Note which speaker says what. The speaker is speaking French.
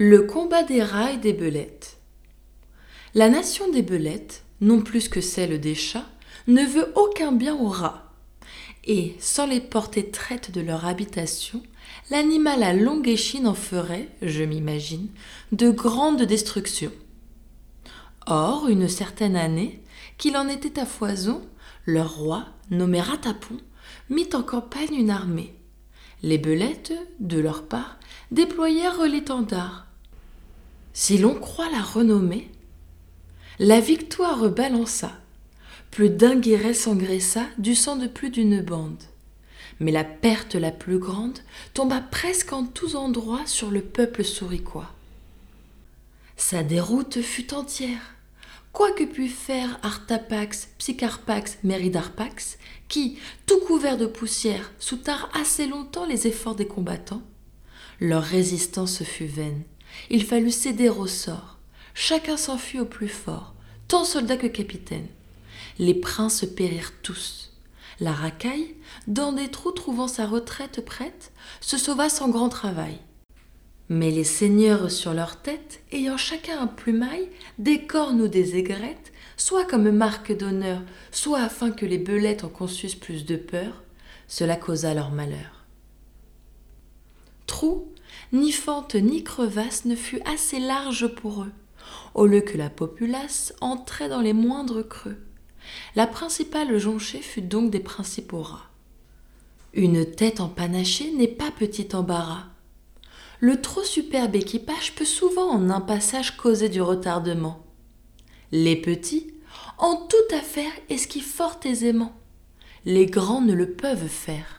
Speaker 1: Le combat des rats et des belettes. La nation des belettes, non plus que celle des chats, ne veut aucun bien aux rats. Et, sans les porter traite de leur habitation, l'animal à longue échine en ferait, je m'imagine, de grandes destructions. Or, une certaine année, qu'il en était à foison, leur roi, nommé Ratapon, mit en campagne une armée. Les belettes, de leur part, déployèrent l'étendard. Si l'on croit la renommée, la victoire balança. Plus d'un guéret s'engraissa du sang de plus d'une bande. Mais la perte la plus grande tomba presque en tous endroits sur le peuple souriquois. Sa déroute fut entière. Quoi que pût faire Artapax, Psycharpax, Méridarpax, qui, tout couverts de poussière, soutinrent assez longtemps les efforts des combattants, leur résistance fut vaine il fallut céder au sort. Chacun s'enfuit au plus fort, tant soldats que capitaines. Les princes périrent tous. La racaille, dans des trous trouvant sa retraite prête, se sauva sans grand travail. Mais les seigneurs sur leur tête, ayant chacun un plumail, des cornes ou des aigrettes, soit comme marque d'honneur, soit afin que les belettes en conçussent plus de peur, cela causa leur malheur. Ni fente ni crevasse ne fut assez large pour eux, au lieu que la populace entrait dans les moindres creux. La principale jonchée fut donc des principaux rats. Une tête empanachée n'est pas petit embarras. Le trop superbe équipage peut souvent en un passage causer du retardement. Les petits, en toute affaire, esquivent fort aisément. Les grands ne le peuvent faire.